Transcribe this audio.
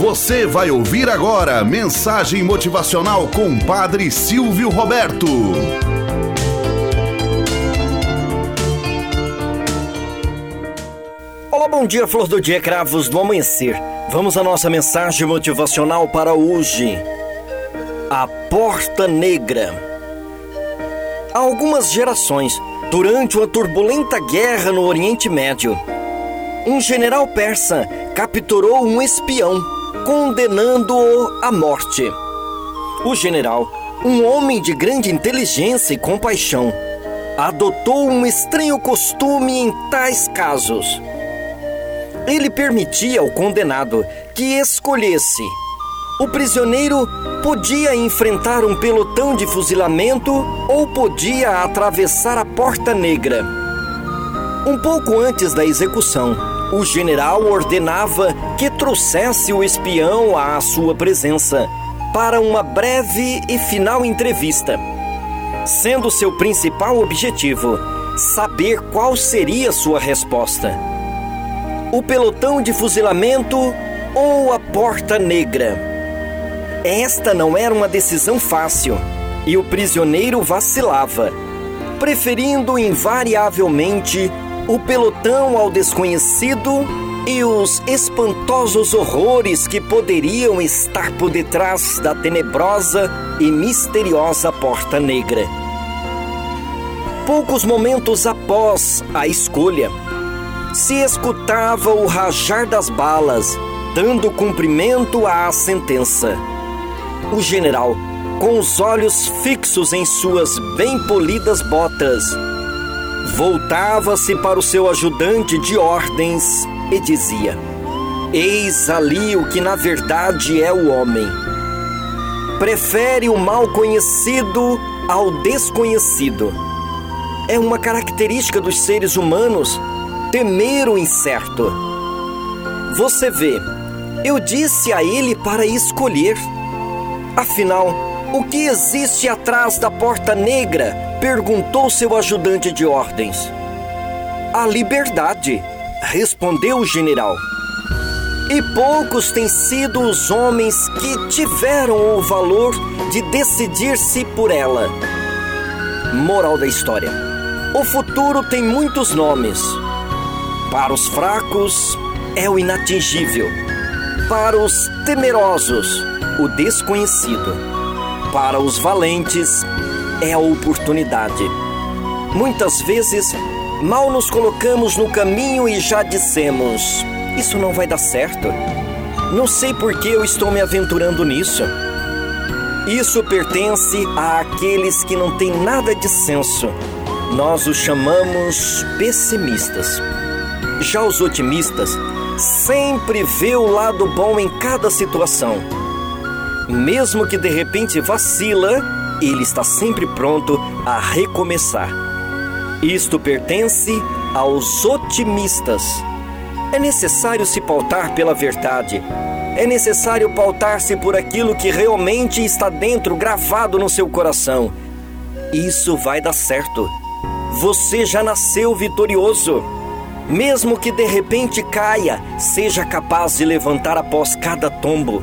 Você vai ouvir agora mensagem motivacional com Padre Silvio Roberto. Olá, bom dia, flor do dia, cravos do amanhecer. Vamos à nossa mensagem motivacional para hoje. A Porta Negra. Há algumas gerações, durante uma turbulenta guerra no Oriente Médio, um general persa capturou um espião, condenando-o à morte. O general, um homem de grande inteligência e compaixão, adotou um estranho costume em tais casos. Ele permitia ao condenado que escolhesse. O prisioneiro podia enfrentar um pelotão de fuzilamento ou podia atravessar a Porta Negra. Um pouco antes da execução, o general ordenava que trouxesse o espião à sua presença para uma breve e final entrevista, sendo seu principal objetivo saber qual seria sua resposta. O pelotão de fuzilamento ou a Porta Negra? Esta não era uma decisão fácil e o prisioneiro vacilava, preferindo invariavelmente o pelotão ao desconhecido e os espantosos horrores que poderiam estar por detrás da tenebrosa e misteriosa Porta Negra. Poucos momentos após a escolha, se escutava o rajar das balas, dando cumprimento à sentença. O general, com os olhos fixos em suas bem polidas botas, voltava-se para o seu ajudante de ordens e dizia: Eis ali o que na verdade é o homem. Prefere o mal conhecido ao desconhecido. É uma característica dos seres humanos temer o incerto. Você vê, eu disse a ele para escolher. Afinal, o que existe atrás da porta negra? Perguntou seu ajudante de ordens. A liberdade, respondeu o general. E poucos têm sido os homens que tiveram o valor de decidir-se por ela. Moral da história: O futuro tem muitos nomes. Para os fracos, é o inatingível. Para os temerosos, o desconhecido. Para os valentes, é a oportunidade. Muitas vezes, mal nos colocamos no caminho e já dissemos: Isso não vai dar certo. Não sei por que eu estou me aventurando nisso. Isso pertence àqueles que não têm nada de senso. Nós os chamamos pessimistas. Já os otimistas sempre vê o lado bom em cada situação. Mesmo que de repente vacila, ele está sempre pronto a recomeçar. Isto pertence aos otimistas. É necessário se pautar pela verdade. É necessário pautar-se por aquilo que realmente está dentro, gravado no seu coração. Isso vai dar certo. Você já nasceu vitorioso. Mesmo que de repente caia, seja capaz de levantar após cada tombo.